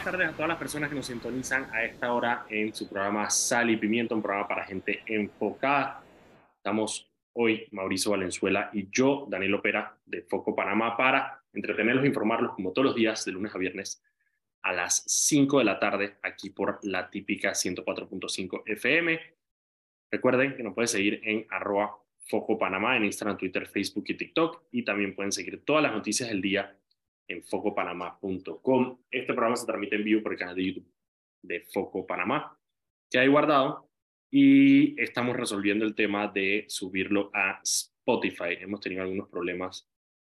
buenas tardes a todas las personas que nos sintonizan a esta hora en su programa Sal y Pimiento, un programa para gente enfocada. Estamos hoy Mauricio Valenzuela y yo, Daniel Opera, de Foco Panamá, para entretenerlos e informarlos como todos los días, de lunes a viernes, a las 5 de la tarde, aquí por la típica 104.5 FM. Recuerden que nos pueden seguir en arroba Foco Panamá en Instagram, Twitter, Facebook y TikTok. Y también pueden seguir todas las noticias del día en focopanamá.com. Este programa se transmite en vivo por el canal de YouTube de Foco Panamá, que hay guardado, y estamos resolviendo el tema de subirlo a Spotify. Hemos tenido algunos problemas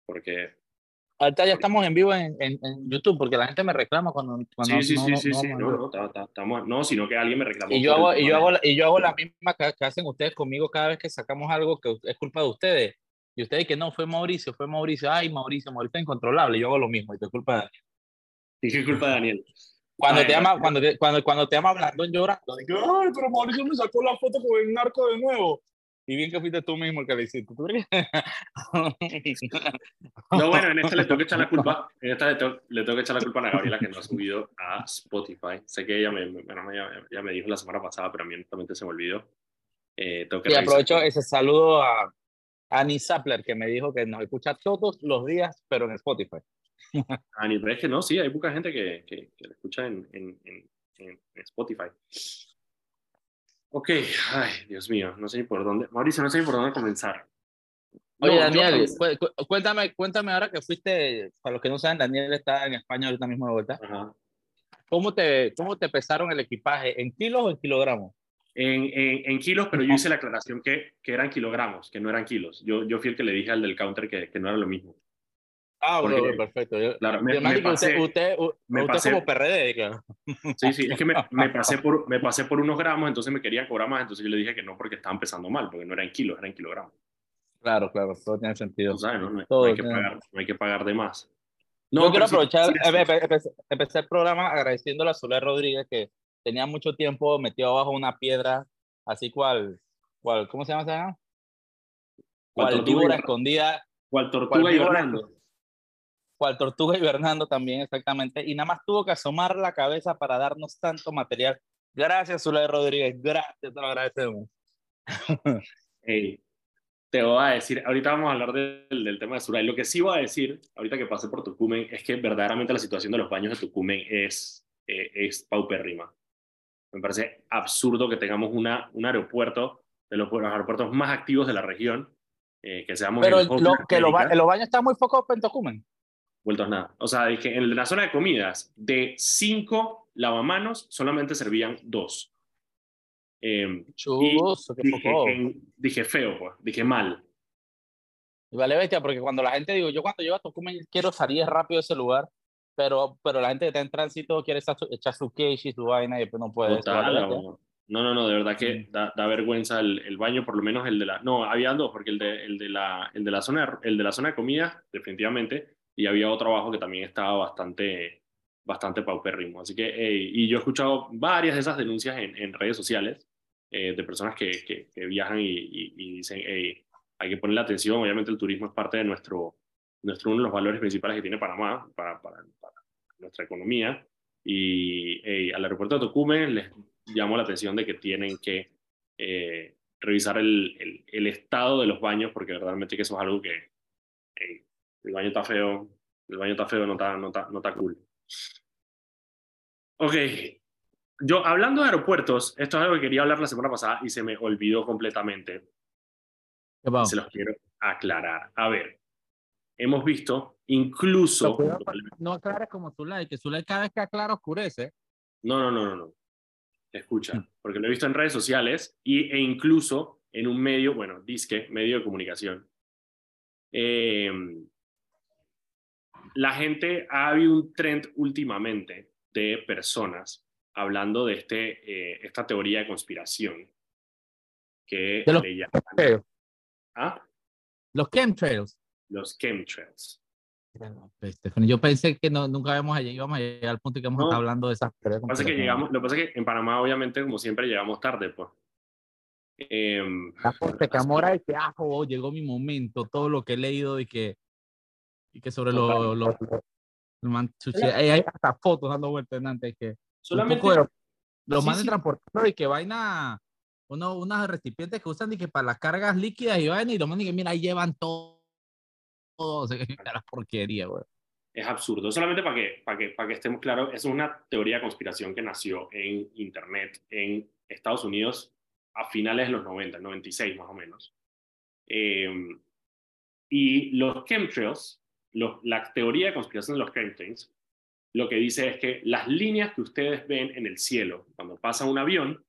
porque... Ahorita ya estamos en vivo en, en, YouTube porque la gente me reclama cuando... cuando sí, sí, no, sí, no, sí, no, sí, no, no, estamos, no, sino que alguien me reclamó. Y yo, hago, y, yo hago, la- y yo hago la misma que, que hacen ustedes conmigo cada vez que sacamos algo que es culpa de ustedes. Y ustedes que no, fue Mauricio, fue Mauricio. Ay, Mauricio, Mauricio es incontrolable. Yo hago lo mismo y te culpa de Daniel. Que es culpa de Daniel. Cuando Ay, te Daniel. ama, cuando te, cuando, cuando te ama llorando, de que, ay, pero Mauricio me sacó la foto con el narco de nuevo. Y bien que fuiste tú mismo el que le hiciste. No, bueno, en esta le tengo que echar la culpa. En esta le tengo, le tengo que echar la culpa a Ana Gabriela que no ha subido a Spotify. Sé que ella me, bueno, ya me dijo la semana pasada, pero a mí honestamente se me olvidó. Eh, tengo que Y revisar. aprovecho ese saludo a Annie Sapler, que me dijo que nos escucha todos los días, pero en Spotify. Ani, pero es que no, sí, hay poca gente que, que, que lo escucha en, en, en, en Spotify. Ok, ay, Dios mío, no sé ni por dónde. Mauricio, no sé ni por dónde comenzar. Oye, No, yo- Daniel, cu- cuéntame, cuéntame ahora que fuiste, para los que no saben, Daniel está en España ahorita mismo de vuelta. Ajá. ¿Cómo te, cómo te pesaron el equipaje? ¿En kilos o en kilogramos? En, en, en kilos, pero yo hice la aclaración que, que eran kilogramos, que no eran kilos. Yo, yo fui el que le dije al del counter que, que no era lo mismo. Ah, Porque- perfecto. Yo, Claro, me, me usted, pasé, usted, me usted pasé- como PRD, claro. sí, sí, es que me, me pasé por, me pasé por unos gramos, entonces me querían cobrar más, entonces yo le dije que no porque estaban pesando mal, porque no eran kilos, eran kilogramos. Claro, claro, todo tiene sentido. ¿no? No, hay- Todo no hay que pagar, no hay que pagar de más. Yo quiero sí- aprovechar, sí, sí. empe- empe- empecé, empecé el programa agradeciéndole a Soler Rodríguez que tenía mucho tiempo metido abajo una piedra, así cual, cual ¿cómo se llama esa? Cual víbora y- escondida, Cual tortuga cual y Hernando. cual tortuga hibernando también, exactamente. Y nada más tuvo que asomar la cabeza para darnos tanto material. Gracias, Soler Rodríguez, gracias, te lo agradecemos. Te voy a decir, ahorita vamos a hablar del, del tema de Suray. Lo que sí voy a decir, ahorita que pasé por Tucumán, es que verdaderamente la situación de los baños de Tucumán es, eh, es paupérrima. Me parece absurdo que tengamos una, un aeropuerto, de los, los aeropuertos más activos de la región, eh, que seamos Pero el lo, que los, los baños están muy focos en Tocumen. vueltos nada. O sea, es que en la zona de comidas, de cinco lavamanos, solamente servían dos. Eh, qué dije, foco. en- dije feo, pues, dije mal. Y vale bestia, porque cuando la gente digo, yo cuando llego a Tocumen quiero salir rápido de ese lugar, pero, pero la gente que está en tránsito quiere echar su, echar su queijo y su vaina y después no puede. no, no, no, de verdad que Mm. da, da vergüenza el, el baño, por lo menos el de la, no, había dos, porque el de, el de la, el de la zona, el de la zona de comida, definitivamente, y había otro abajo que también estaba bastante, bastante paupérrimo. Así que, ey, y yo he escuchado varias de esas denuncias en, en redes sociales eh, de personas que, que, que viajan y, y- y dicen, hey, hay que ponerle atención, obviamente el turismo es parte de nuestro, nuestro uno de los valores principales que tiene Panamá para, para, para nuestra economía, y ey, al aeropuerto de Tocumen les llamó la atención de que tienen que eh, revisar el, el, el estado de los baños, porque verdaderamente que eso es algo que ey, el baño está feo, el baño está feo, no está, no está, no está cool. Ok, yo hablando de aeropuertos, esto es algo que quería hablar la semana pasada y se me olvidó completamente. Se los quiero aclarar. A ver, hemos visto incluso... Pero No aclares como Zulay, que Zulay cada vez que aclara oscurece. No, no, no, no, no. Escucha, porque lo he visto en redes sociales y, e incluso en un medio, bueno, disque, medio de comunicación. Eh, la gente, ha habido un trend últimamente de personas hablando de este, eh, esta teoría de conspiración que De los le llaman chemtrails. ¿ah? Los chemtrails. Los chemtrails. Stephanie, yo pensé que no, nunca íbamos a, llegar- íbamos a llegar al punto que íbamos a No. estar hablando de esas Lo que pasa es que llegamos, lo que pasa es que en Panamá, obviamente, como siempre, llegamos tarde, pues. Em, Porque Camora de que, ah, oh, llegó mi momento, todo lo que he leído y que, y que sobre lo, lo- hay hasta fotos dando vueltas antes que. Solamente. los sí, de transportador y que vaina. Uno, unas recipientes que usan y que para las cargas líquidas y vaina y lo mandan que mira, ahí llevan todo. Todo, la porquería, güey. Es absurdo. Solamente para que, para que, para que estemos claros, es una teoría de conspiración que nació en Internet en Estados Unidos a finales de los 90, 96 más o menos. Eh, y los chemtrails, la teoría de conspiración de los chemtrails, lo que dice es que las líneas que ustedes ven en el cielo cuando pasa un avión,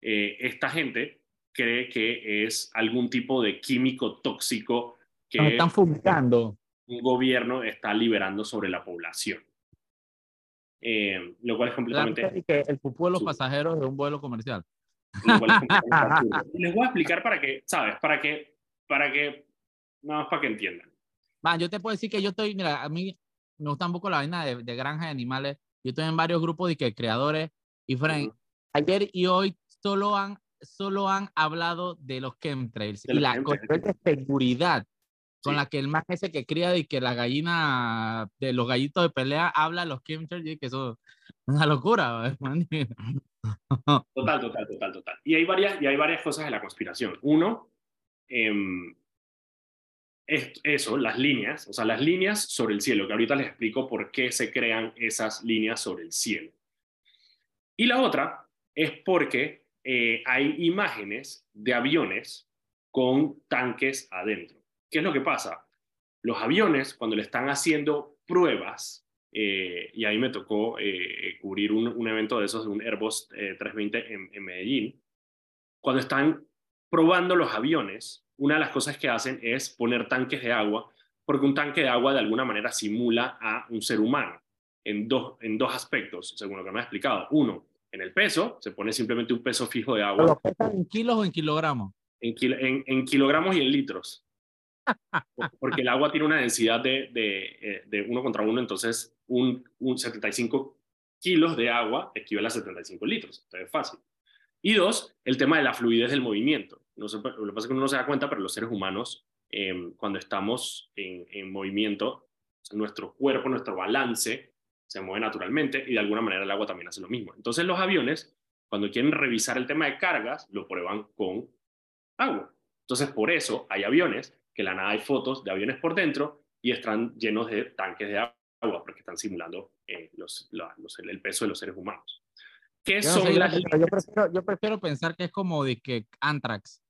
eh, esta gente cree que es algún tipo de químico tóxico que están fumigando. un gobierno está liberando sobre la población. Eh, lo cual es completamente... Que el pupú de los pasajeros de un vuelo comercial. les voy a explicar para que, ¿sabes? Para que, para que Nada más para que entiendan. Va, yo te puedo decir que yo estoy, mira, a mí me gusta un poco la vaina de, de granja de animales. Yo estoy en varios grupos de que creadores y friends. Ayer y hoy solo han, solo han hablado de los chemtrails y la de seguridad con la que el más ese que cría y que la gallina de los gallitos de pelea habla los chemtrails y que eso es una locura. Total, total, total, total. Y hay varias, y hay varias cosas de la conspiración. Uno, eh, eso, las líneas, o sea, las líneas sobre el cielo, que ahorita les explico por qué se crean esas líneas sobre el cielo. Y la otra es porque eh, hay imágenes de aviones con tanques adentro. ¿Qué es lo que pasa? Los aviones, cuando le están haciendo pruebas, eh, y ahí me tocó eh, cubrir un, evento de esos de un Airbus 320 en, en Medellín, cuando están probando los aviones, una de las cosas que hacen es poner tanques de agua, porque un tanque de agua de alguna manera simula a un ser humano en dos, en dos aspectos, según lo que me ha explicado. Uno, en el peso, se pone simplemente un peso fijo de agua. ¿Lo pesan en kilos o en kilogramos? En, en, kilogramos y en litros. Porque el agua tiene una densidad de, de, eh, de uno contra uno, entonces un, un 75 kilos de agua equivale a 75 litros. Entonces es fácil. Y dos, el tema de la fluidez del movimiento. No lo que pasa es que uno no se da cuenta, pero los seres humanos, em, cuando estamos en, en movimiento, nuestro cuerpo, nuestro balance se mueve naturalmente y de alguna manera el agua también hace lo mismo. Entonces los aviones, cuando quieren revisar el tema de cargas, lo prueban con agua. Entonces por eso hay aviones que la nada hay fotos de aviones por dentro y están llenos de tanques de agua porque están simulando eh, los, el peso de los seres humanos. ¿Qué son las... yo, prefiero, yo prefiero pensar que es como de que Anthrax.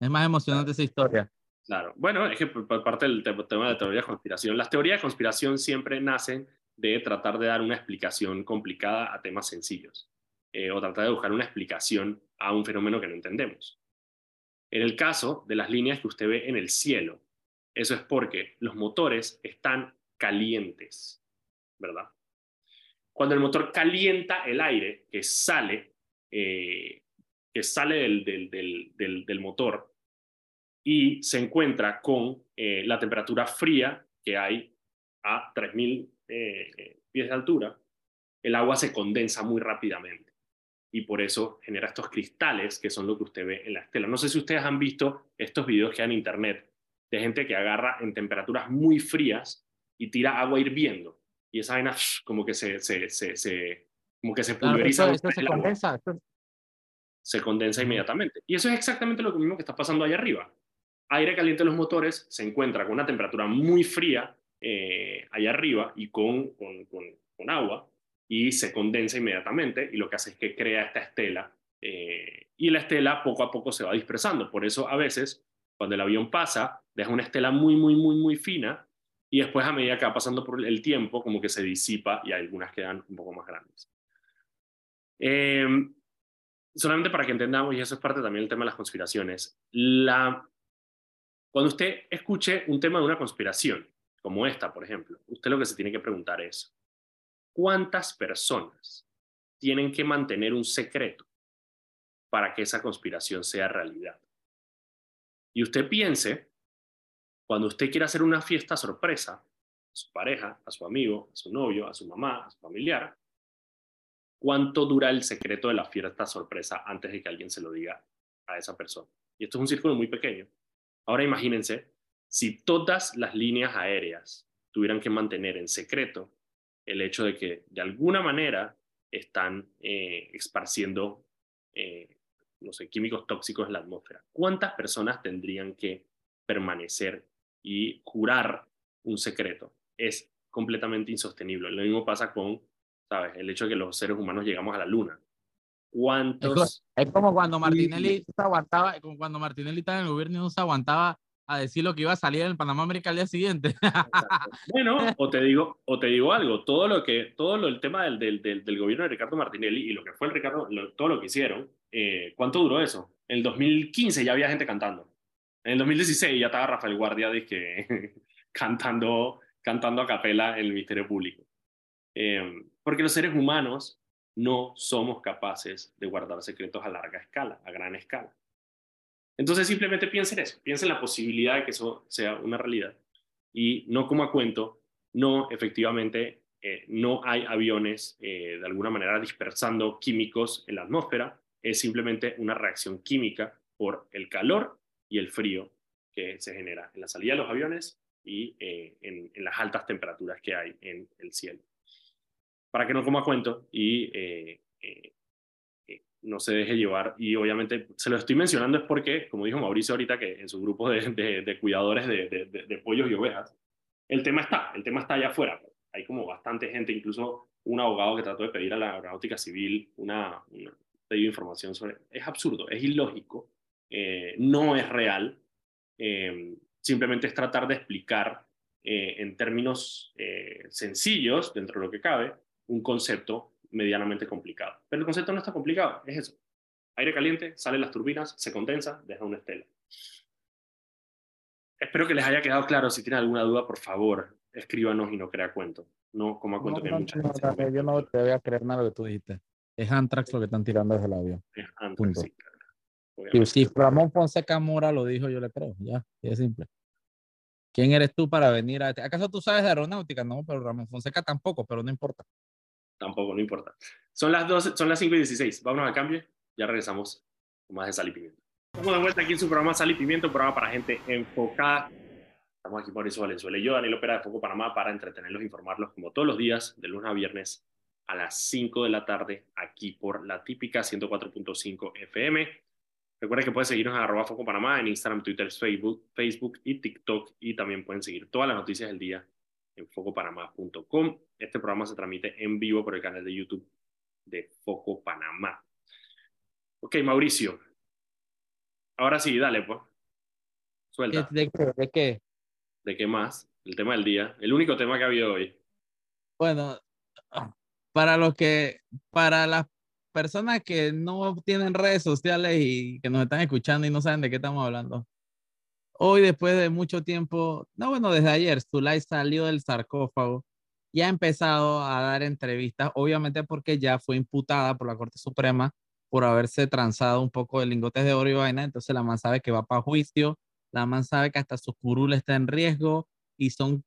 Es más emocionante esa historia. Claro. Bueno, es que por parte del tema de teoría de conspiración, las teorías de conspiración siempre nacen de tratar de dar una explicación complicada a temas sencillos eh, o tratar de buscar una explicación a un fenómeno que no entendemos. En el caso de las líneas que usted ve en el cielo, eso es porque los motores están calientes, ¿verdad? Cuando el motor calienta el aire que sale, eh, que sale del, motor, y se encuentra con eh, la temperatura fría que hay a 3.000 eh, pies de altura, el agua se condensa muy rápidamente y por eso genera estos cristales que son lo que usted ve en la estela. No sé si ustedes han visto estos videos que hay en internet de gente que agarra en temperaturas muy frías y tira agua hirviendo y esa vaina como que se, se, se, como que se pulveriza. se condensa. Se condensa inmediatamente. Y eso es exactamente lo mismo que está pasando allá arriba aire caliente en los motores se encuentra con una temperatura muy fría eh, allá arriba y con, con, con, agua y se condensa inmediatamente y lo que hace es que crea esta estela eh, y la estela poco a poco se va dispersando. Por eso a veces cuando el avión pasa deja una estela muy, muy, muy, muy fina y después a medida que va pasando por el tiempo como que se disipa y algunas quedan un poco más grandes. Eh, solamente para que entendamos, y eso es parte también del tema de las conspiraciones, cuando usted escuche un tema de una conspiración, como esta, por ejemplo, usted lo que se tiene que preguntar es, ¿cuántas personas tienen que mantener un secreto para que esa conspiración sea realidad? Y usted piense, cuando usted quiere hacer una fiesta sorpresa a su pareja, a su amigo, a su novio, a su mamá, a su familiar, ¿cuánto dura el secreto de la fiesta sorpresa antes de que alguien se lo diga a esa persona? Y esto es un círculo muy pequeño. Ahora imagínense si todas las líneas aéreas tuvieran que mantener en secreto el hecho de que de alguna manera están eh, esparciendo, eh, no sé, químicos tóxicos en la atmósfera. ¿Cuántas personas tendrían que permanecer y jurar un secreto? Es completamente insostenible. Lo mismo pasa con, ¿sabes? El hecho de que los seres humanos llegamos a la luna. ¿Cuántos? Es como cuando Martinelli se aguantaba, como cuando Martinelli estaba en el gobierno y no se aguantaba a decir lo que iba a salir en el Panamá América al día siguiente. bueno, o te digo, o te digo algo, todo lo que, todo lo, el tema del, del, del, gobierno de Ricardo Martinelli y lo que fue el Ricardo, todo lo que hicieron, eh, ¿cuánto duró eso? En el 2015 ya había gente cantando. En el 2016 ya estaba Rafael Guardia que cantando, cantando a capela en el Ministerio Público. Eh, porque los seres humanos no somos capaces de guardar secretos a larga escala, a gran escala. Entonces simplemente piensen eso, piensen la posibilidad de que eso sea una realidad. Y no como a cuento, no efectivamente, eh, no hay aviones eh, de alguna manera dispersando químicos en la atmósfera, es simplemente una reacción química por el calor y el frío que se genera en la salida de los aviones y eh, en, las altas temperaturas que hay en el cielo. Para que no coma cuento y no se deje llevar. Y obviamente se lo estoy mencionando es porque, como dijo Mauricio ahorita, que en su grupo de, de, cuidadores de, de, pollos y ovejas, el tema está, el tema está allá afuera. Hay como bastante gente, incluso un abogado que trató de pedir a la aeronáutica civil una, una información sobre... Es absurdo, es ilógico, eh, no es real, eh, simplemente es tratar de explicar eh, en términos sencillos, dentro de lo que cabe, un concepto medianamente complicado. Pero el concepto no está complicado, es eso. Aire caliente, salen las turbinas, se condensa, deja una estela. Espero que les haya quedado claro. Si tienen alguna duda, por favor, escríbanos y no crea cuento. No como a cuento que muchas Yo no te voy a creer nada de lo que tú dijiste. Es Antrax lo que están tirando desde el avión. Es Antrax, sí, si Ramón Fonseca Mora lo dijo, yo le creo. Ya, es simple. ¿Quién eres tú para venir a... ¿Acaso tú sabes de aeronáutica? No, pero Ramón Fonseca tampoco, pero no importa tampoco, no importa. Son las, 12, son las 5 y 16. Vámonos al cambio. Ya regresamos con más de Sal y Pimiento. Estamos de vuelta aquí en su programa Sal y Pimiento, un programa para gente enfocada. Estamos aquí Mauricio Valenzuela y yo, Daniel Opera de Foco Panamá, para entretenerlos e informarlos como todos los días, de lunes a viernes a las 5 de la tarde, aquí por la típica 104.5 FM. Recuerden que pueden seguirnos en arroba Foco Panamá en Instagram, Twitter, Facebook, Facebook y TikTok. Y también pueden seguir todas las noticias del día en focopanamá.com. Este programa se transmite en vivo por el canal de YouTube de Foco Panamá. Ok, Mauricio. Ahora sí, dale, pues. Suelta. ¿De, ¿De, qué? ¿De qué más? El tema del día. El único tema que ha habido hoy. Bueno, para los que, para las personas que no tienen redes sociales y que nos están escuchando y no saben de qué estamos hablando, Hoy, después de mucho tiempo, no, bueno, desde ayer, Zulay salió del sarcófago y ha empezado a dar entrevistas, obviamente porque ya fue imputada por la Corte Suprema por haberse transado un poco de lingotes de oro y vaina, entonces la man sabe que va para juicio, la man sabe que hasta su curul está en riesgo y son,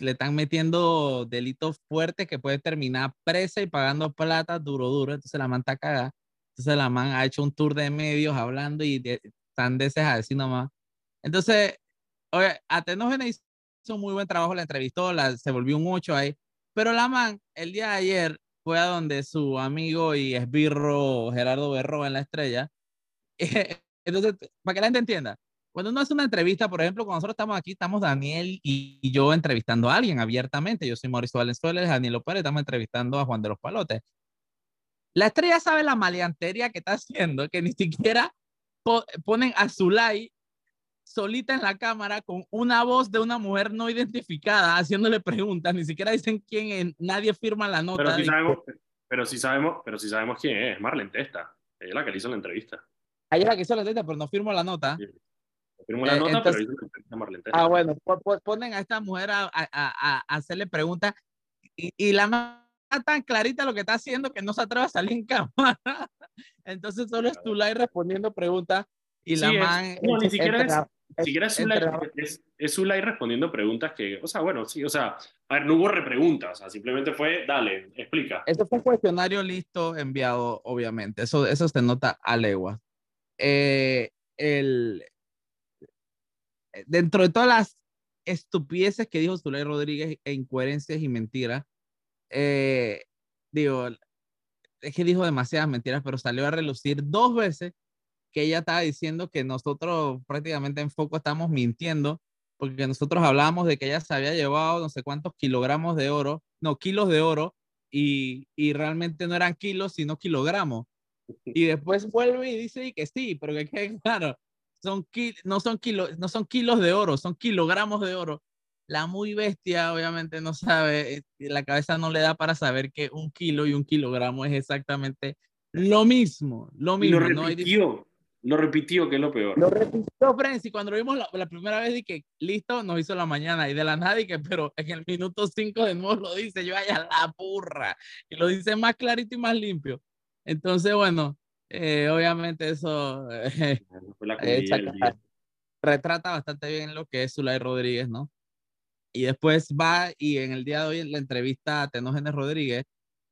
le están metiendo delitos fuertes que puede terminar presa y pagando plata duro, duro, entonces la man está cagada, entonces la man ha hecho un tour de medios hablando y de, sandeces a decir nomás entonces, oye, Atenógena hizo un muy buen trabajo, la entrevistó, la, se volvió un 8 ahí, pero la man, el día de ayer, fue a donde su amigo y esbirro Gerardo Berro en La Estrella. Entonces, para que la gente entienda, cuando uno hace una entrevista, por ejemplo, cuando nosotros estamos aquí, estamos Daniel y, yo entrevistando a alguien abiertamente. Yo soy Mauricio Valenzuela, Daniel Pérez, estamos entrevistando a Juan de los Palotes. La estrella sabe la maleantería que está haciendo, que ni siquiera ponen a Zulay solita en la cámara con una voz de una mujer no identificada haciéndole preguntas, ni siquiera dicen quién es, nadie firma la nota. Pero sí sabemos, pero sí sabemos, pero sí sabemos quién es, Marlene Testa, ella es la que le hizo la entrevista. Ella es la que hizo la entrevista, pero no firmó la nota. Firmó la eh, nota, pero hizo la entrevista Marlene Testa. Ah, bueno, ponen a esta mujer a, a, a, hacerle preguntas y, y la tan clarita lo que está haciendo que no se atreve a salir en cámara. Entonces solo es Tulay respondiendo preguntas y la man... no, ni siquiera es, ni siquiera es es, respondiendo preguntas que, o sea, bueno, sí, o sea, a ver, no hubo repreguntas, o sea, simplemente fue, dale, explica. Eso fue un cuestionario listo, enviado, obviamente, eso, eso se nota a legua. Eh, el, dentro de todas las estupideces que dijo Zulay Rodríguez, e incoherencias y mentiras, eh, digo, es que dijo demasiadas mentiras, pero salió a relucir dos veces que ella estaba diciendo que nosotros prácticamente en foco estamos mintiendo, porque nosotros hablábamos de que ella se había llevado no sé cuántos kilogramos de oro, no, kilos de oro, y, y realmente no eran kilos, sino kilogramos. Y después vuelve y dice que sí, pero que claro, son no, son kilos, no son kilos de oro, son kilogramos de oro. La muy bestia obviamente no sabe, eh, la cabeza no le da para saber que un kilo y un kilogramo es exactamente lo mismo, lo mismo. lo repitió, lo repitió, que es lo peor. Lo repitió, Friends, y cuando lo vimos la, primera vez dije, listo, nos hizo la mañana, y de la nada que pero en el minuto 5 de nuevo lo dice, yo vaya la burra, y lo dice más clarito y más limpio. Entonces, bueno, eh, obviamente eso eh, retrata bastante bien lo que es Zulay Rodríguez, ¿no? Y después va y en el día de hoy la entrevista a Tenógenes Rodríguez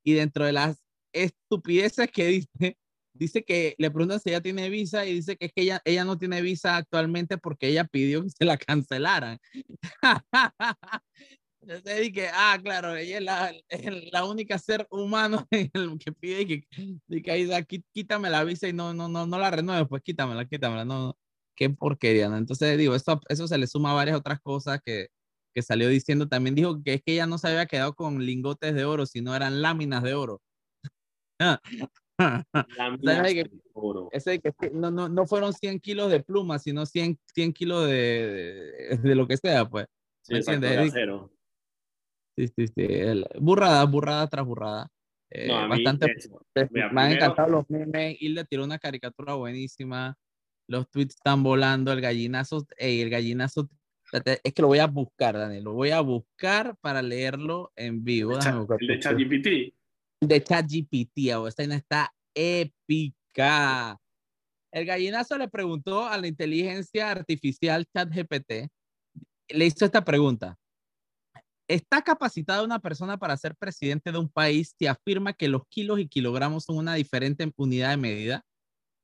y dentro de las estupideces que dice, dice que le preguntan si ella tiene visa y dice que es que ella, ella no tiene visa actualmente porque ella pidió que se la cancelaran. Entonces dije, ah, claro, ella es la, es la única ser humano que pide que, que ahí, quítame la visa y no, no, no, no la renueve, pues quítamela, quítamela, no, no. qué porquería, ¿no? Entonces digo, eso, eso se le suma a varias otras cosas que, que salió diciendo, también dijo que es que ella no se había quedado con lingotes de oro, sino eran láminas de oro. de oro. Ese que no, no, no fueron 100 kilos de pluma, sino 100, 100 kilos de, de, lo que sea, pues. Sí, exacto, Sí, sí, sí. burrada, burrada tras burrada. Eh, bastante. me, han encantado los memes. Y le tiró una caricatura buenísima. Los tweets están volando. El gallinazo. el gallinazo. Es que lo voy a buscar, Daniel. Lo voy a buscar para leerlo en vivo. El de ChatGPT. De ChatGPT. Esta está épica. El gallinazo le preguntó a la inteligencia artificial ChatGPT. Le hizo esta pregunta. ¿Está capacitada una persona para ser presidente de un país si afirma que los kilos y kilogramos son una diferente unidad de medida?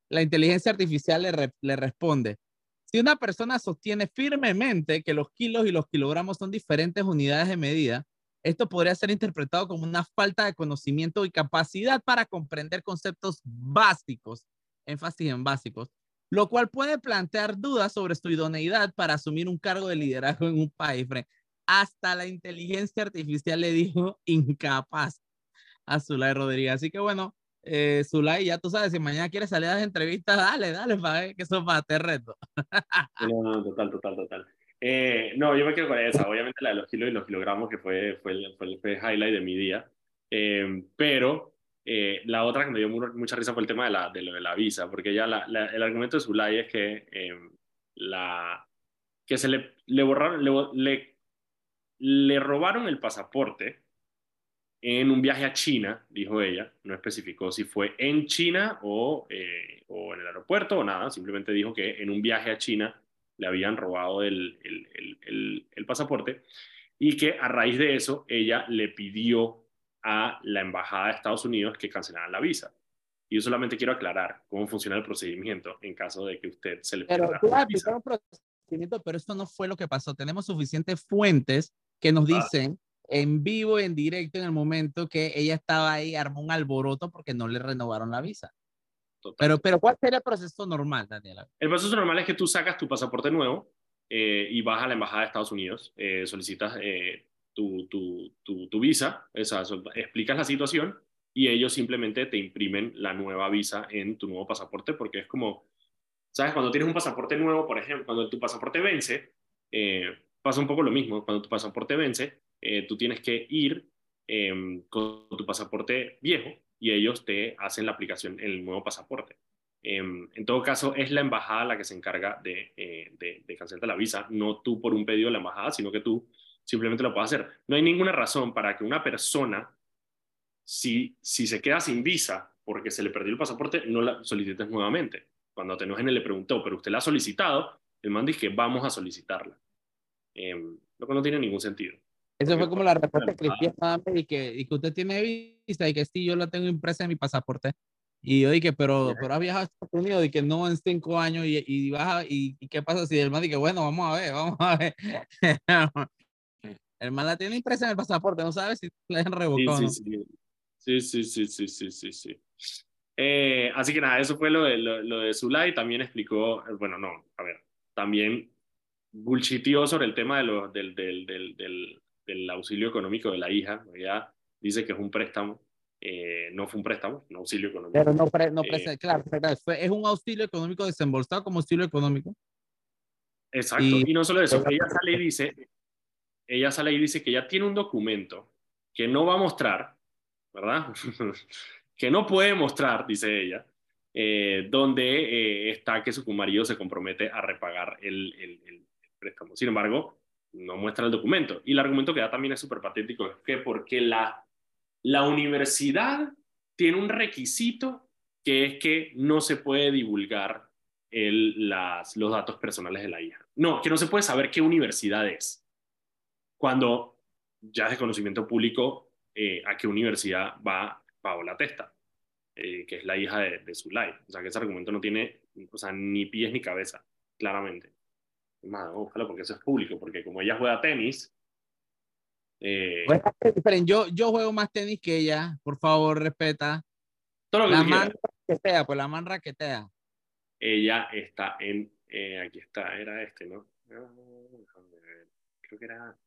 La inteligencia artificial le responde, si una persona sostiene firmemente que los kilos y los kilogramos son diferentes unidades de medida, esto podría ser interpretado como una falta de conocimiento y capacidad para comprender conceptos básicos, énfasis en básicos, lo cual puede plantear dudas sobre su idoneidad para asumir un cargo de liderazgo en un país hasta la inteligencia artificial le dijo incapaz a Zulay Rodríguez. Así que bueno, eh, Zulay, ya tú sabes, si mañana quieres salir a las entrevistas, dale, dale, para ver que eso para te reto. no, no, total, total, total. Eh, no, yo me quedo con esa, obviamente la de los kilos y los kilogramos, que fue, fue, el, fue el highlight de mi día. Eh, pero eh, la otra que me dio mucha risa fue el tema de, la, de lo de la visa, porque ya la, el argumento de Zulay es que, la, que se le, le borraron, le, le le robaron el pasaporte en un viaje a China, dijo ella, no especificó si fue en China o, eh, o en el aeropuerto o nada, simplemente dijo que en un viaje a China le habían robado el, el, el, pasaporte y que a raíz de eso ella le pidió a la embajada de Estados Unidos que cancelaran la visa. Y yo solamente quiero aclarar cómo funciona el procedimiento en caso de que usted se le pero, la visa. Pero esto no fue lo que pasó. Tenemos suficientes fuentes que nos dicen en vivo, en directo, en el momento que ella estaba ahí, armó un alboroto porque no le renovaron la visa. Pero, pero ¿cuál sería el proceso normal, Daniela? El proceso normal es que tú sacas tu pasaporte nuevo eh, y vas a la embajada de Estados Unidos, eh, solicitas eh, tu, tu, tu, visa, esa, explicas la situación y ellos simplemente te imprimen la nueva visa en tu nuevo pasaporte porque es como, ¿sabes? Cuando tienes un pasaporte nuevo, por ejemplo, cuando tu pasaporte vence, pasa un poco lo mismo. Cuando tu pasaporte vence, eh, tú tienes que ir em, con tu pasaporte viejo y ellos te hacen la aplicación en el nuevo pasaporte. Em, en todo caso, es la embajada la que se encarga de, eh, de, de la visa, no tú por un pedido de la embajada, sino que tú simplemente lo puedes hacer. No hay ninguna razón para que una persona, si, se queda sin visa porque se le perdió el pasaporte, no la solicites nuevamente. Cuando Tenógenes le preguntó, pero usted la ha solicitado, el man dice que vamos a solicitarla. Em, lo que no tiene ningún sentido. Eso fue como la respuesta que le di a y que, y que usted tiene vista y que sí, yo la tengo impresa en mi pasaporte. Y yo dije, pero, pero has viajado a Estados Unidos y que no en cinco años y, y baja, y, y, qué pasa si el man dice, bueno, vamos a ver, vamos a ver. el man la tiene impresa en el pasaporte, no sabe si la han revocado. Sí, sí, ¿no? sí, sí, sí, sí, sí, sí, sí. Eh, así que nada, eso fue lo de, lo, lo de Zulay. También explicó, eh, bueno, no, a ver, también bullshitió sobre el tema de los, del, del, del, del del auxilio económico de la hija. Ella dice que es un préstamo. Eh, no fue un préstamo, un auxilio económico. Pero no, pre, no eh, claro, es un auxilio económico desembolsado como auxilio económico. Exacto, y, y no solo eso, ella sale y dice, ella sale y dice que ya tiene un documento que no va a mostrar, ¿verdad? que no puede mostrar, dice ella, eh, donde eh, está que su marido se compromete a repagar el, el, el, préstamo. Sin embargo, no muestra el documento. Y el argumento que da también es súper patético, es que porque la, la universidad tiene un requisito que es que no se puede divulgar el, las, los datos personales de la hija. No, que no se puede saber qué universidad es cuando ya es de conocimiento público eh, a qué universidad va Paola Testa, eh, que es la hija de, de Zulay. O sea, que ese argumento no tiene o sea, ni pies ni cabeza, claramente. Más, ojalá porque eso es público, porque como ella juega tenis... Eh, esperen, yo, yo juego más tenis que ella, por favor, respeta. Todo lo que la man raquetea, pues la man raquetea. Ella está en, aquí está, era este, ¿no? Creo que era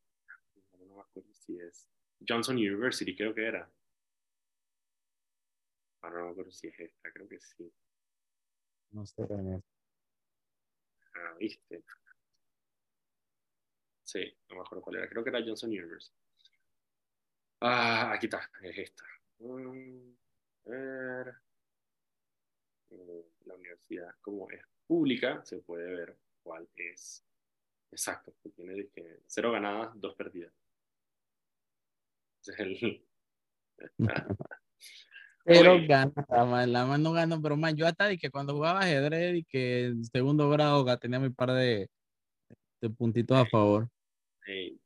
si es Johnson University, creo que era. Ahora no me acuerdo si es esta, creo que sí. No sé es. Ah, viste. Sí, no me acuerdo cuál era. Creo que era Johnson University. Ah, aquí está, es esta. Mm, ver. Eh, la universidad, como es pública, se puede ver cuál es. Exacto, tiene cero ganadas, dos perdidas. pero gana, la más no gana, pero más yo hasta de que cuando jugaba ajedrez y que en segundo grado tenía mi par de, de puntitos a favor.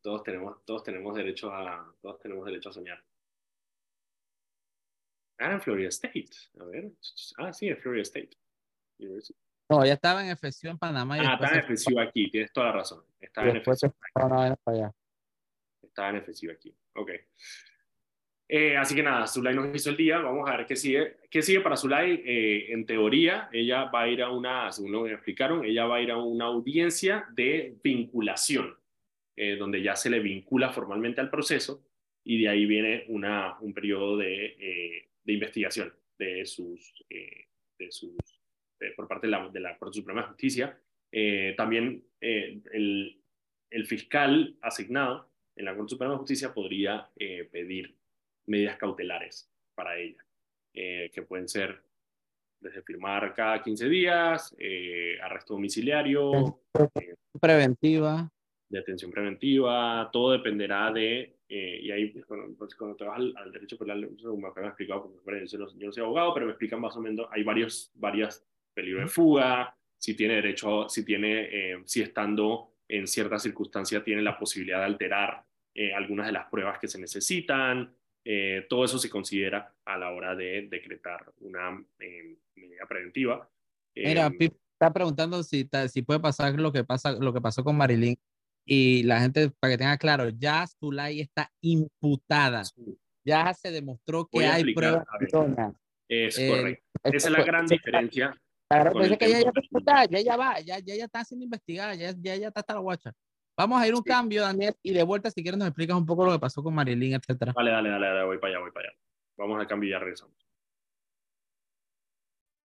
Todos tenemos, todos tenemos derecho a, todos tenemos derecho a soñar. Ah, en Florida State. A ver. Ah, sí, en Florida State. No, ya estaba en FSU en Panamá. ah, estaba en FSU aquí, tienes toda la razón. Estaba en FSU. Estaba en FSU aquí. Ok. Eh, así que nada, Zulay nos hizo el día, vamos a ver qué sigue. ¿Qué sigue para Zulay? Eh, en teoría, ella va a ir a una, según lo que me explicaron, ella va a ir a una audiencia de vinculación, eh, donde ya se le vincula formalmente al proceso y de ahí viene una, un periodo de, de investigación de sus, de sus por parte de la, de la Corte Suprema de Justicia. también el, el fiscal asignado en la Corte Suprema de Justicia podría eh, pedir medidas cautelares para ella, eh, que pueden ser desde firmar cada 15 días, eh, arresto domiciliario, preventiva. Detención preventiva, todo dependerá de, y ahí bueno, pues cuando te vas al, derecho penal, como me han explicado, porque yo no, yo no soy abogado, pero me explican más o menos, hay varios, varias peligros de fuga, si tiene derecho, si tiene, si estando en ciertas circunstancias tiene la posibilidad de alterar eh, algunas de las pruebas que se necesitan. Eh, todo eso se considera a la hora de decretar una eh, medida preventiva. Mira, Pip está preguntando si, si puede pasar lo que, pasa, lo que pasó con Marilyn. Y la gente, para que tenga claro, ya Zulay está imputada. Ya se demostró que hay pruebas. Es correcto. Esa es la gran diferencia Claro, que ya, ya, ya, ya va, ya, ya, ya está siendo investigada, ya, ya, ya está hasta la guacha. Vamos a ir un cambio, Daniel, y de vuelta, si quieres, nos explicas un poco lo que pasó con Marilyn, etcétera. Dale, dale, dale, dale, voy para allá, voy para allá. Vamos al cambio y ya regresamos.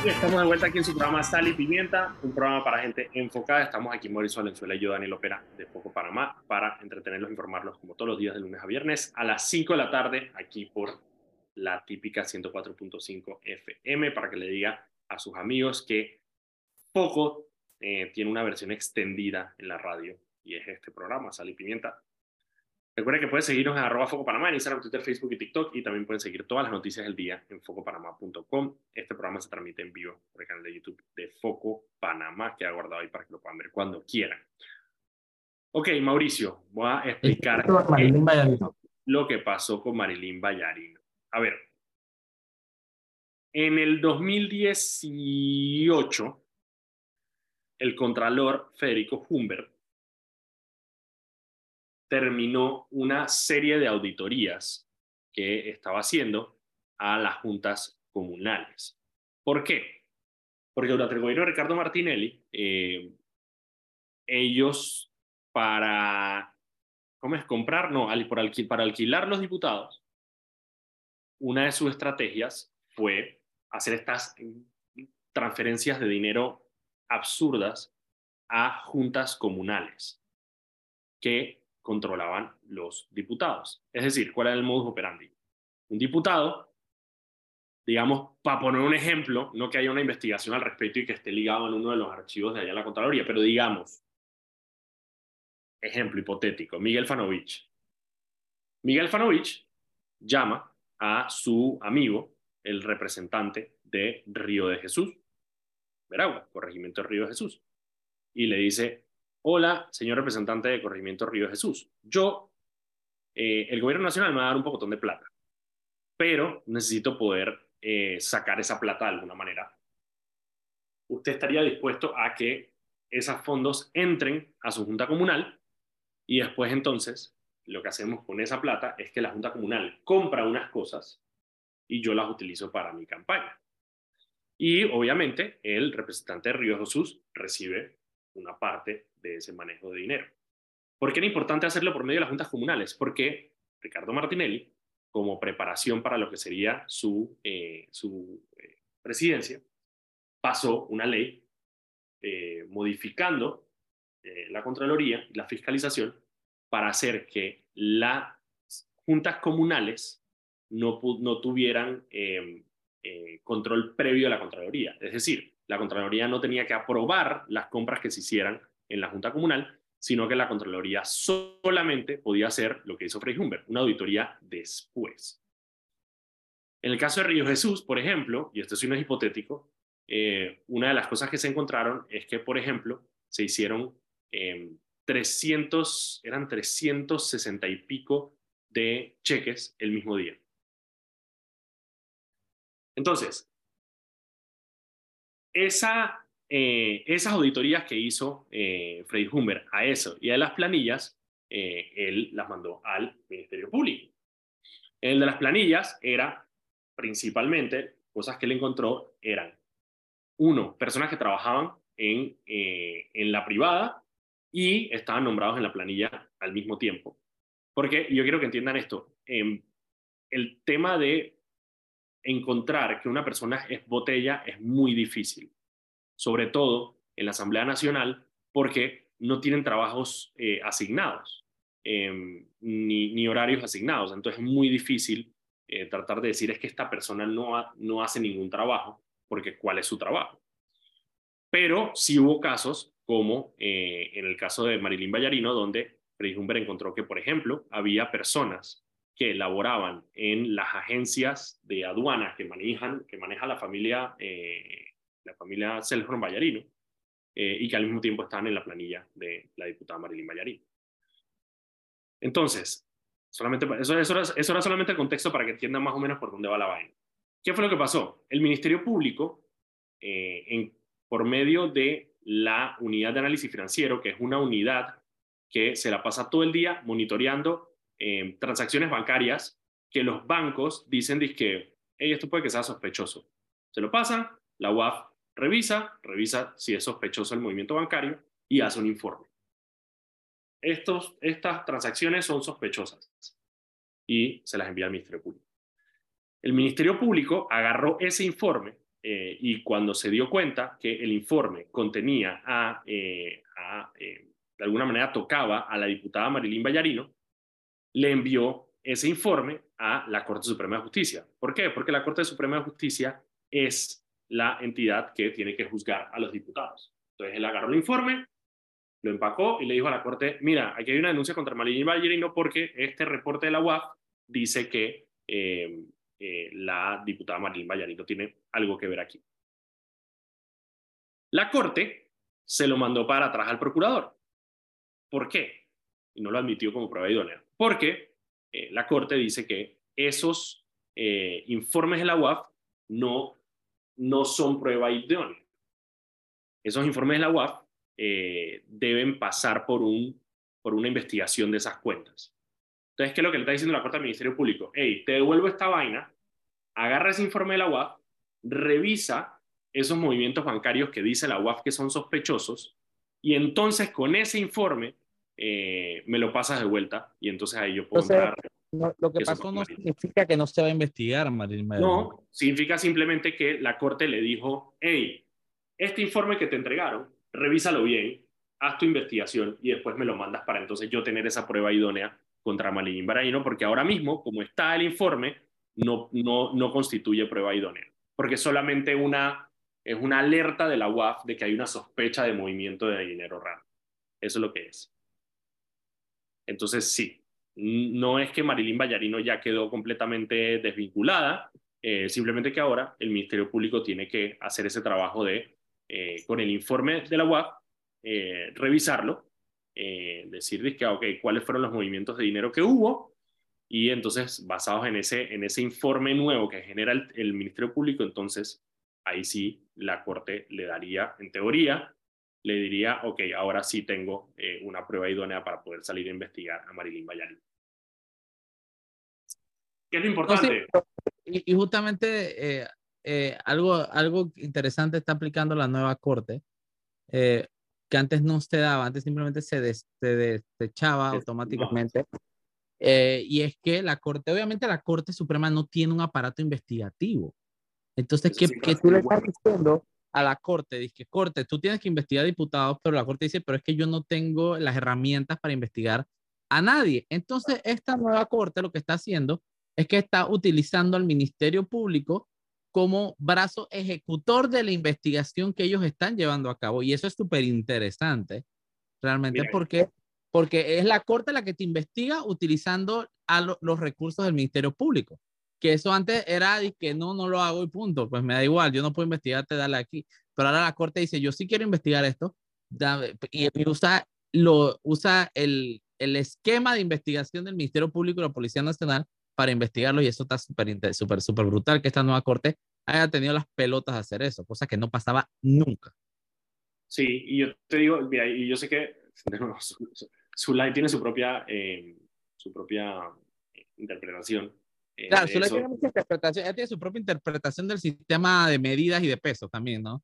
Estamos de vuelta aquí en su programa Sal y Pimienta, un programa para gente enfocada. Estamos aquí Mauricio Valenzuela y yo, Daniel Opera, de Poco Panamá, para entretenerlos, informarlos como todos los días de lunes a viernes a las 5 de la tarde, aquí por la típica 104.5 FM, para que le diga a sus amigos que poco eh, tiene una versión extendida en la radio y es este programa, Sal y Pimienta. Recuerden que pueden seguirnos en arroba Foco Panamá en Instagram, Twitter, Facebook y TikTok y también pueden seguir todas las noticias del día en focopanamá.com. Este programa se transmite en vivo por el canal de YouTube de Foco Panamá, que ha guardado ahí para que lo puedan ver cuando quieran. Ok, Mauricio, voy a explicar lo que pasó con Marilyn Ballarino. A ver, en el 2018, el contralor Federico Humbert terminó una serie de auditorías que estaba haciendo a las juntas comunales. ¿Por qué? Porque durante el gobierno de Ricardo Martinelli, eh, ellos para, ¿cómo es? Comprar, no, para alquilar los diputados, una de sus estrategias fue hacer estas transferencias de dinero absurdas a juntas comunales que controlaban los diputados. Es decir, ¿cuál era el modus operandi? Un diputado, digamos, para poner un ejemplo, no que haya una investigación al respecto y que esté ligado en uno de los archivos de allá en la Contraloría, pero digamos, ejemplo hipotético, Miguel Fanovich. Miguel Fanovich llama a su amigo, el representante de Río de Jesús, Veragua, Corregimiento de Río de Jesús, y le dice, hola, señor representante de Corregimiento Río Jesús, yo, eh, el gobierno nacional me va a dar un pocotón de plata, pero necesito poder eh, sacar esa plata de alguna manera. ¿Usted estaría dispuesto a que esos fondos entren a su junta comunal y después entonces lo que hacemos con esa plata es que la junta comunal compra unas cosas y yo las utilizo para mi campaña? Y obviamente el representante de Río Jesús recibe una parte de ese manejo de dinero. ¿Por qué era importante hacerlo por medio de las juntas comunales? Porque Ricardo Martinelli, como preparación para lo que sería su, eh, su eh, presidencia, pasó una ley eh, modificando la Contraloría y la fiscalización para hacer que las juntas comunales no, no tuvieran em, control previo a la Contraloría. Es decir, la Contraloría no tenía que aprobar las compras que se hicieran en la Junta Comunal, sino que la Contraloría solamente podía hacer lo que hizo Frey Humbert, una auditoría después. En el caso de Río Jesús, por ejemplo, y esto sí no es hipotético, eh, una de las cosas que se encontraron es que, por ejemplo, se hicieron 300, em, eran 360 y pico de cheques el mismo día. Entonces, esa, eh, esas auditorías que hizo eh, Freddy Humber a eso y a las planillas, eh, él las mandó al Ministerio Público. El de las planillas era principalmente, cosas que él encontró eran, uno, personas que trabajaban en, en la privada y estaban nombrados en la planilla al mismo tiempo. Porque yo quiero que entiendan esto. Em, el tema de encontrar que una persona es botella es muy difícil, sobre todo en la Asamblea Nacional, porque no tienen trabajos eh, asignados, em, ni, horarios asignados. Entonces es muy difícil eh, tratar de decir es que esta persona no, no hace ningún trabajo, porque ¿cuál es su trabajo? Pero sí hubo casos, como eh, en el caso de Marilyn Ballarino, donde Freddy Humber encontró que, por ejemplo, había personas que laboraban en las agencias de aduanas que manejan, que maneja la familia, eh, la familia Selhorn Ballarino, eh, y que al mismo tiempo están en la planilla de la diputada Marilyn Ballarino. Entonces, solamente, eso, eso era solamente el contexto para que entiendan más o menos por dónde va la vaina. ¿Qué fue lo que pasó? El Ministerio Público, eh, en, por medio de la unidad de análisis financiero, que es una unidad que se la pasa todo el día monitoreando eh, transacciones bancarias que los bancos dicen que esto puede que sea sospechoso. Se lo pasan, la UAF revisa, revisa si es sospechoso el movimiento bancario y hace un informe. Estos, estas transacciones son sospechosas y se las envía al Ministerio Público. El Ministerio Público agarró ese informe eh, y cuando se dio cuenta que el informe contenía a, eh, de alguna manera tocaba a la diputada Marilyn Ballarino, le envió ese informe a la Corte Suprema de Justicia. ¿Por qué? Porque la Corte Suprema de Justicia es la entidad que tiene que juzgar a los diputados. Entonces él agarró el informe, lo empacó y le dijo a la Corte, mira, aquí hay una denuncia contra Marilyn Ballerino porque este reporte de la UAF dice que eh, eh, la diputada Marilyn Ballerino tiene algo que ver aquí. La Corte se lo mandó para atrás al procurador. ¿Por qué? Y no lo admitió como prueba idónea porque eh, la Corte dice que esos eh, informes de la UAF no, no son prueba idónea. Esos informes de la UAF eh, deben pasar por un por una investigación de esas cuentas. Entonces, ¿qué es lo que le está diciendo la Corte al Ministerio Público? Hey, te devuelvo esta vaina, agarra ese informe de la UAF, revisa esos movimientos bancarios que dice la UAF que son sospechosos, y entonces con ese informe eh, me lo pasas de vuelta, y entonces ahí yo puedo entrar. lo que pasó no significa que no se va a investigar, Marín. No, significa simplemente que la Corte le dijo, hey, este informe que te entregaron, revísalo bien, haz tu investigación y después me lo mandas para entonces yo tener esa prueba idónea contra Maligín Baraino, porque ahora mismo, como está el informe, no, no, no constituye prueba idónea, porque solamente una, es una alerta de la UAF de que hay una sospecha de movimiento de dinero raro. Eso es lo que es. Entonces, sí, no es que Marilyn Vallarino ya quedó completamente desvinculada, eh, simplemente que ahora el Ministerio Público tiene que hacer ese trabajo de, eh, con el informe de la UAF, eh, revisarlo, decir que, ok, cuáles fueron los movimientos de dinero que hubo, y entonces, basados en ese, en ese informe nuevo que genera el, Ministerio Público, entonces ahí sí la Corte le daría, en teoría, le diría, ok, ahora sí tengo eh, una prueba idónea para poder salir a investigar a Marilyn Bayarín. ¿Qué es lo importante? y, justamente algo, algo interesante está aplicando la nueva Corte que antes no se daba, antes simplemente se, desechaba automáticamente. Eh, y es que la Corte, obviamente la Corte Suprema no tiene un aparato investigativo. Entonces, ¿qué, que tú le estás diciendo a la Corte? Dice, Corte, tú tienes que investigar diputados, pero la Corte dice, pero es que yo no tengo las herramientas para investigar a nadie. Entonces, esta nueva Corte lo que está haciendo es que está utilizando al Ministerio Público como brazo ejecutor de la investigación que ellos están llevando a cabo. Y eso es súper interesante, realmente, porque, porque es la Corte la que te investiga utilizando a los recursos del Ministerio Público. Que eso antes era de que no, no lo hago y punto. Pues me da igual, yo no puedo investigarte, dale aquí. Pero ahora la Corte dice, yo sí quiero investigar esto. Y, usa, lo, usa el, el esquema de investigación del Ministerio Público y la Policía Nacional para investigarlo y eso está súper, súper, súper brutal que esta nueva corte haya tenido las pelotas de hacer eso, cosa que no pasaba nunca. Sí, y yo te digo, mira, y yo sé que Zulay tiene su propia, eh, su propia interpretación. Eh, claro, Zulay tiene mucha interpretación, ella tiene su propia interpretación del sistema de medidas y de pesos también, ¿no?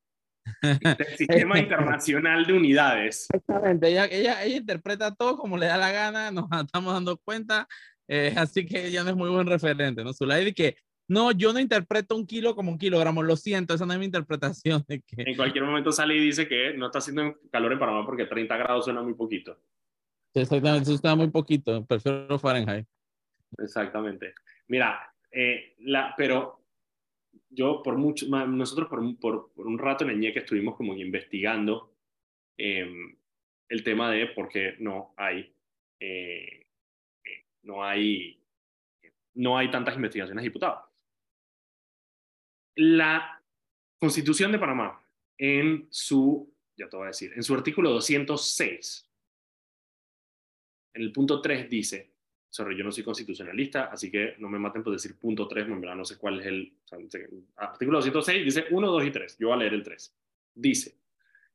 El sistema internacional de unidades. Exactamente, ella, ella, ella interpreta todo como le da la gana, nos estamos dando cuenta, eh, así que ella no es muy buen referente, ¿no? Zulay que no, yo no interpreto un kilo como un kilogramo, lo siento, esa no es mi interpretación. De que... En cualquier momento sale y dice que no está haciendo calor en Panamá porque 30 grados suena muy poquito. Exactamente, eso está muy poquito, prefiero Fahrenheit. Exactamente. Mira, eh, pero yo por mucho, nosotros por, un rato en el ñeque estuvimos como investigando em, el tema de por qué no hay eh, no hay, no hay tantas investigaciones diputadas. La Constitución de Panamá, en su, ya te voy a decir, en su artículo 206, en el punto 3 dice, sorry, yo no soy constitucionalista, así que no me maten por decir punto 3, no sé cuál es el, artículo 206 dice 1, 2 y 3, yo voy a leer el 3. Dice,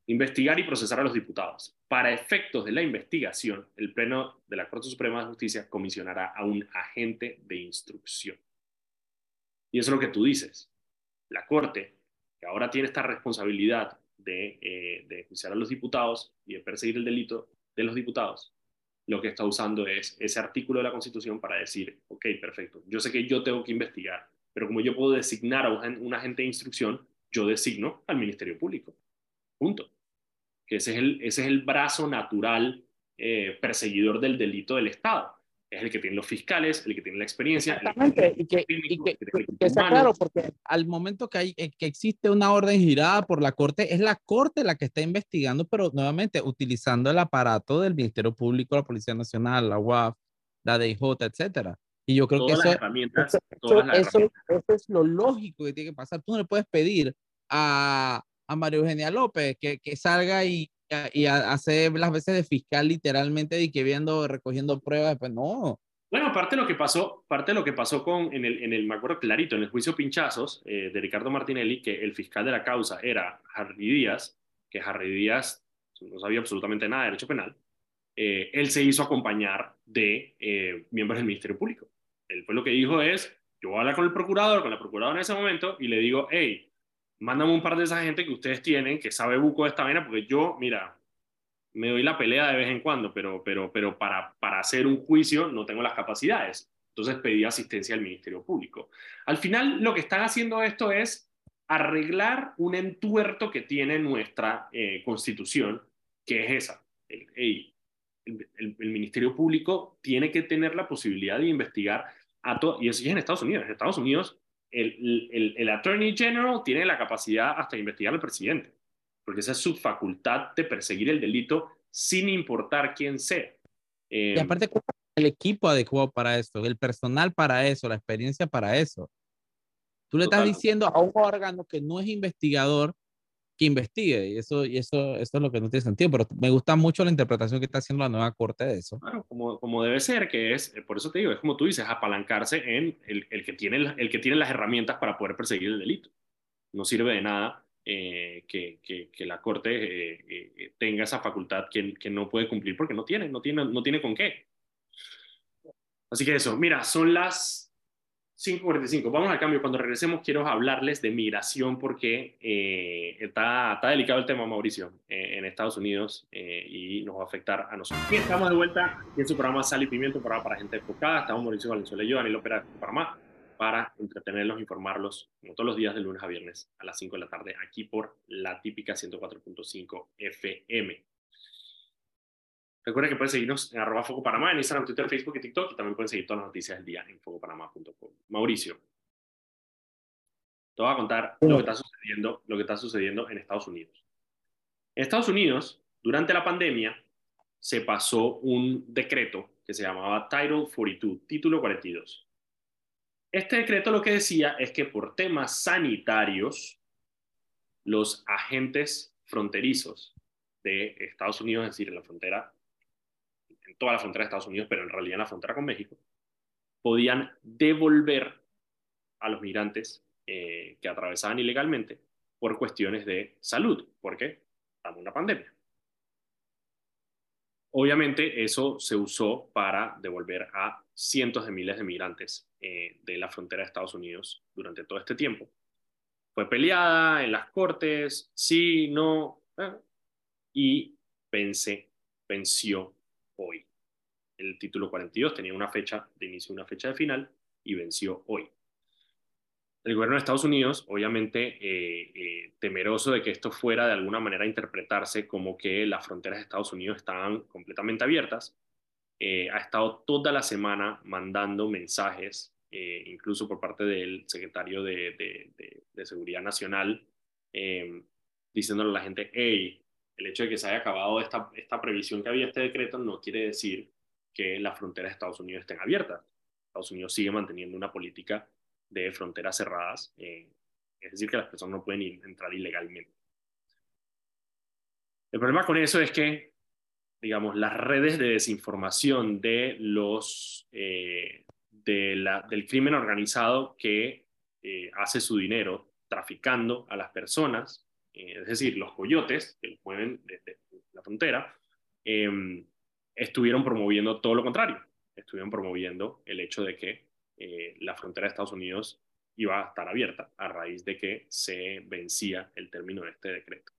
investigar y procesar a los diputados. Para efectos de la investigación, el Pleno de la Corte Suprema de Justicia comisionará a un agente de instrucción. Y eso es lo que tú dices. La Corte, que ahora tiene esta responsabilidad de, eh, de a los diputados y de perseguir el delito de los diputados, lo que está usando es ese artículo de la Constitución para decir, ok, perfecto, yo sé que yo tengo que investigar, pero como yo puedo designar a un agente de instrucción, yo designo al Ministerio Público. Punto que ese es el, ese es el brazo natural eh, perseguidor del delito del Estado. Es el que tiene los fiscales, el que tiene la experiencia. Exactamente, y que, está claro, porque al momento que, hay, eh, que existe una orden girada por la Corte, es la Corte la que está investigando, pero nuevamente utilizando el aparato del Ministerio Público, la Policía Nacional, la UAF, la DIJ, etcétera. Y yo creo que eso, eso, es lo lógico que tiene que pasar. Tú no le puedes pedir a, a María Eugenia López, que, que salga y, y hace las veces de fiscal literalmente y que viendo, recogiendo pruebas, pues no. Bueno, parte de lo que pasó, parte de lo que pasó con, en el, en el, me acuerdo clarito, en el juicio Pinchazos eh, de Ricardo Martinelli, que el fiscal de la causa era Harry Díaz, que Harry Díaz no sabía absolutamente nada de derecho penal, eh, él se hizo acompañar de eh, miembros del Ministerio Público. Él fue lo que dijo es, yo voy a hablar con el procurador, con la procuradora en ese momento, y le digo, hey, mándame un par de esa gente que ustedes tienen, que sabe buco de esta vaina, porque yo, mira, me doy la pelea de vez en cuando, pero, pero, pero para, para hacer un juicio no tengo las capacidades. Entonces pedí asistencia al Ministerio Público. Al final, lo que están haciendo esto es arreglar un entuerto que tiene nuestra eh, constitución, que es esa. El, el, Ministerio Público tiene que tener la posibilidad de investigar a todo, y eso es en Estados Unidos. En Estados Unidos, el, Attorney General tiene la capacidad hasta de investigar al presidente, porque esa es su facultad de perseguir el delito sin importar quién sea. y em, aparte, el equipo adecuado para eso, el personal para eso, la experiencia para eso. Tú le estás diciendo a un órgano que no es investigador investigue y eso, y eso, eso es lo que no tiene sentido, pero me gusta mucho la interpretación que está haciendo la nueva corte de eso. Claro, como, como debe ser, que es, por eso te digo, es como tú dices, apalancarse en el, el que, tiene, el que tiene las herramientas para poder perseguir el delito. No sirve de nada eh, que, que, la corte eh, eh, tenga esa facultad que, que no puede cumplir porque no tiene, no tiene, no tiene con qué. Así que eso, mira, son las 5.45. Vamos al cambio. Cuando regresemos quiero hablarles de migración porque eh, está, delicado el tema, Mauricio, eh, en Estados Unidos eh, y nos va a afectar a nosotros. Y estamos de vuelta en su programa Sal y Pimiento, programa para gente enfocada. Estamos Mauricio Valenzuela y yo, Daniel Opera de Panamá, para entretenerlos, informarlos, como todos los días de lunes a viernes a las 5 de la tarde, aquí por la típica 104.5 FM. Recuerden que pueden seguirnos en arroba Foco Panamá, en Instagram, Twitter, Facebook y TikTok. Y también pueden seguir todas las noticias del día en focopanamá.com. Mauricio, te voy a contar lo que, está sucediendo, lo que está sucediendo en Estados Unidos. En Estados Unidos, durante la pandemia, se pasó un decreto que se llamaba Title 42, Título 42. Este decreto lo que decía es que por temas sanitarios, los agentes fronterizos de Estados Unidos, es decir, en la frontera en toda la frontera de Estados Unidos, pero en realidad en la frontera con México, podían devolver a los migrantes eh, que atravesaban ilegalmente por cuestiones de salud, porque estamos en una pandemia. Obviamente eso se usó para devolver a cientos de miles de migrantes eh, de la frontera de Estados Unidos durante todo este tiempo. Fue peleada en las cortes, sí, no, eh, y pensé, venció hoy. El título 42 tenía una fecha de inicio una fecha de final y venció hoy. El gobierno de Estados Unidos, obviamente eh, eh, temeroso de que esto fuera de alguna manera interpretarse como que las fronteras de Estados Unidos estaban completamente abiertas, eh, ha estado toda la semana mandando mensajes, incluso por parte del secretario de, de Seguridad Nacional, diciéndole a la gente, hey, el hecho de que se haya acabado esta, esta previsión que había este decreto no quiere decir que las fronteras de Estados Unidos estén abiertas. Estados Unidos sigue manteniendo una política de fronteras cerradas, eh, es decir, que las personas no pueden entrar ilegalmente. El problema con eso es que, digamos, las redes de desinformación de los, eh, de la, del crimen organizado que eh, hace su dinero traficando a las personas es decir, los coyotes que los mueven desde la frontera, em, estuvieron promoviendo todo lo contrario. Estuvieron promoviendo el hecho de que eh, la frontera de Estados Unidos iba a estar abierta a raíz de que se vencía el término de este decreto.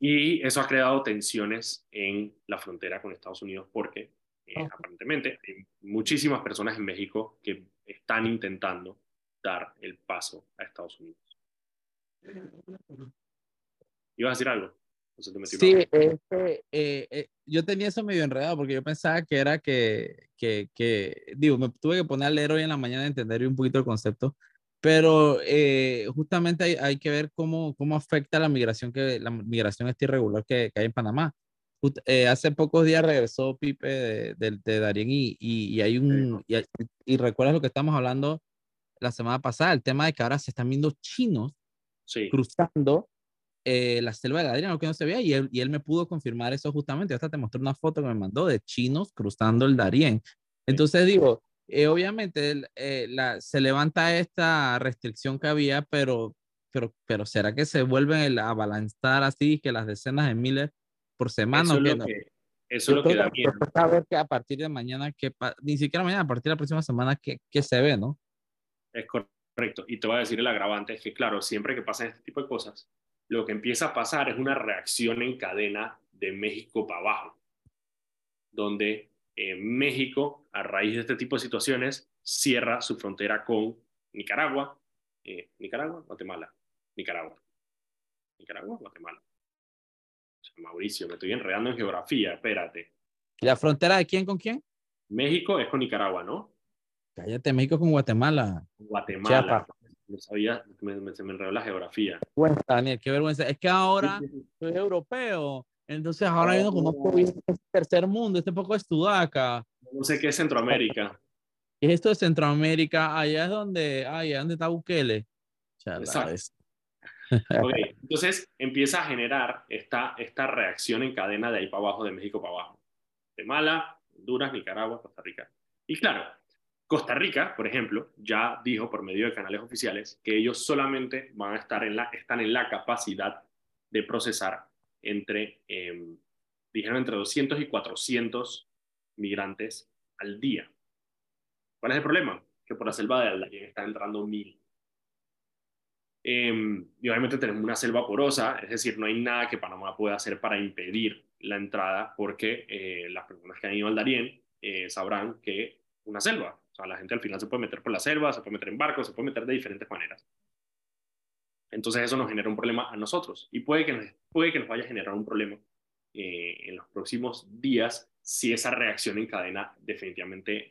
Y eso ha creado tensiones en la frontera con Estados Unidos porque eh, aparentemente hay muchísimas personas en México que están intentando dar el paso a Estados Unidos. ¿Ibas a decir algo? sí, este, eh, eh, yo tenía eso medio enredado porque yo pensaba que era que, que, que, digo, me tuve que poner a leer hoy en la mañana, entender un poquito el concepto, pero eh, justamente hay, hay, que ver cómo, cómo afecta la migración, que la migración esta irregular que, que hay en Panamá. hace pocos días regresó Pipe de, de, de Darien y, y, hay un, y, y recuerdas lo que estamos hablando la semana pasada, el tema de que ahora se están viendo chinos cruzando eh, la selva de Adriano, que no se veía, y él, y él me pudo confirmar eso justamente. Hasta te mostré una foto que me mandó de chinos cruzando el Darién. Entonces digo, eh, obviamente eh, la, se levanta esta restricción que había, pero, pero, pero ¿será que se vuelven a balanzar así, que las decenas de miles por semana? Eso es, lo que, Eso es lo que da miedo. A ver que a partir de mañana, que ni siquiera mañana, a partir de la próxima semana, que, que se ve, ¿no? Es correcto. Y te voy a decir el agravante, es que claro, siempre que pasan este tipo de cosas, lo que empieza a pasar es una reacción en cadena de México para abajo, donde eh, México, a raíz de este tipo de situaciones, cierra su frontera con Nicaragua, eh, Nicaragua, Guatemala, Nicaragua, Nicaragua, Guatemala. Mauricio, me estoy enredando en geografía, espérate. ¿La frontera de quién con quién? México es con Nicaragua, ¿no? Cállate, México con Guatemala. Guatemala. No sabía, se me enredó la geografía. Bueno, Daniel, qué vergüenza. Es que ahora soy europeo, entonces ahora yo no conozco bien este tercer mundo, este poco es Sudaca. No sé qué es Centroamérica. ¿Qué es esto de Centroamérica? Allá es donde, allá donde está Bukele. entonces empieza a generar esta, esta reacción en cadena de ahí para abajo, de México para abajo. Guatemala, Honduras, Nicaragua, Costa Rica. Y claro, Costa Rica, por ejemplo, ya dijo por medio de canales oficiales que ellos solamente van a estar en la, están en la capacidad de procesar entre, em, dijeron, entre 200 y 400 migrantes al día. ¿Cuál es el problema? Que por la selva de Aldayén están entrando mil. Em, y obviamente tenemos una selva porosa, es decir, no hay nada que Panamá pueda hacer para impedir la entrada, porque eh, las personas que han ido al Darién eh, sabrán que una selva, o sea, la gente al final se puede meter por la selva, se puede meter en barcos, se puede meter de diferentes maneras. Entonces eso nos genera un problema a nosotros y puede que nos, puede que nos vaya a generar un problema eh, en los próximos días si esa reacción en cadena definitivamente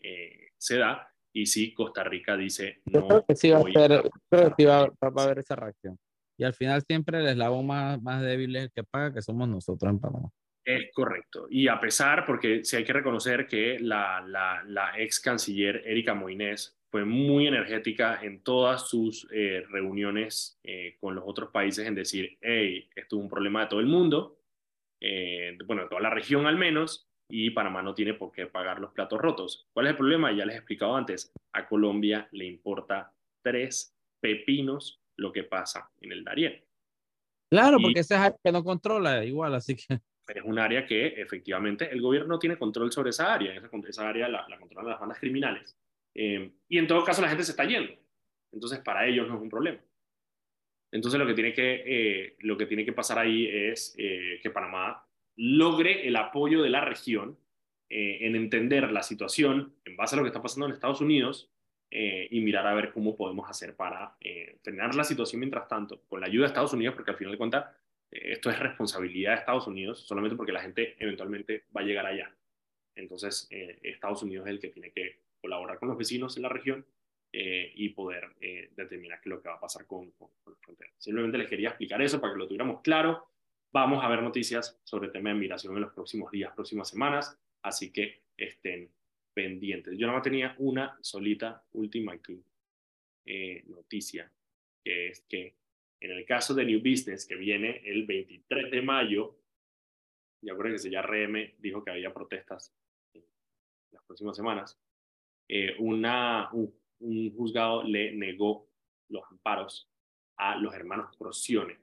se da y si Costa Rica dice no. creo que sí va, a, haber esa reacción. Y al final siempre el eslabón más, más débil es el que paga, que somos nosotros en Panamá. Es correcto. Y a pesar, porque sí hay que reconocer que la, la, la ex canciller Erika Moines fue muy energética en todas sus eh, reuniones eh, con los otros países en decir, hey, esto es un problema de todo el mundo, eh, bueno, de toda la región al menos, y Panamá no tiene por qué pagar los platos rotos. ¿Cuál es el problema? Ya les he explicado antes, a Colombia le importa tres pepinos lo que pasa en el Darién. Claro, porque ese es el que no controla igual, así que... Es un área que efectivamente el gobierno no tiene control sobre esa área, esa, esa área la, la, controlan las bandas criminales. Eh, y en todo caso la gente se está yendo. Entonces para ellos no es un problema. Entonces lo que tiene que, eh, lo que, tiene que pasar ahí es eh, que Panamá logre el apoyo de la región en entender la situación en base a lo que está pasando en Estados Unidos y mirar a ver cómo podemos hacer para frenar la situación mientras tanto, con la ayuda de Estados Unidos, porque al final de cuentas esto es responsabilidad de Estados Unidos, solamente porque la gente eventualmente va a llegar allá. Entonces, Estados Unidos es el que tiene que colaborar con los vecinos en la región y poder determinar qué es lo que va a pasar con, con, con la frontera. Simplemente les quería explicar eso para que lo tuviéramos claro Vamos a ver noticias sobre el tema de migración en los próximos días, próximas semanas, así que estén pendientes. Yo nada más tenía una solita última eh, noticia, que es que en el caso de New Business, que viene el 23 de mayo, ya que ya RM dijo que había protestas en las próximas semanas, eh, una, un, juzgado le negó los amparos a los hermanos Crocione,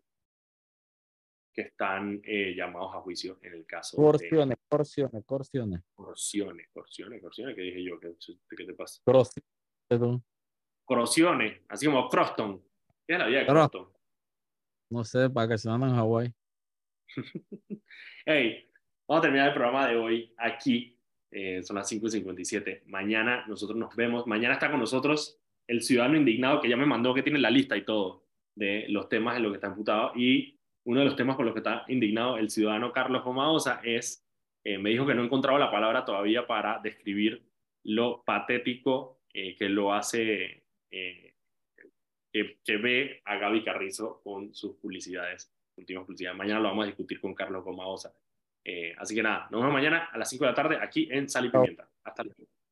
que están eh, llamados a juicio en el caso Corciones, de... Corciones, Corciones. Corciones, Corciones, Corciones, ¿qué dije yo? ¿Qué, qué te pasa? Corciones, así como Croston. ¿Qué es la vida de Croston? No sé, para que se en Hawái. hey, vamos a terminar el programa de hoy aquí. Eh, son las 5.57. Mañana nosotros nos vemos. Mañana está con nosotros el ciudadano indignado que ya me mandó que tiene la lista y todo de los temas en los que está imputado. Y uno de los temas por los que está indignado el ciudadano Carlos Omaosa es, eh, me dijo que no encontraba la palabra todavía para describir lo patético eh, que lo hace, eh, que, ve a Gaby Carrizo con sus publicidades, últimas publicidades. Mañana lo vamos a discutir con Carlos Omaosa. así que nada, nos vemos mañana a las 5 de la tarde aquí en Sal y Pimienta. Hasta luego.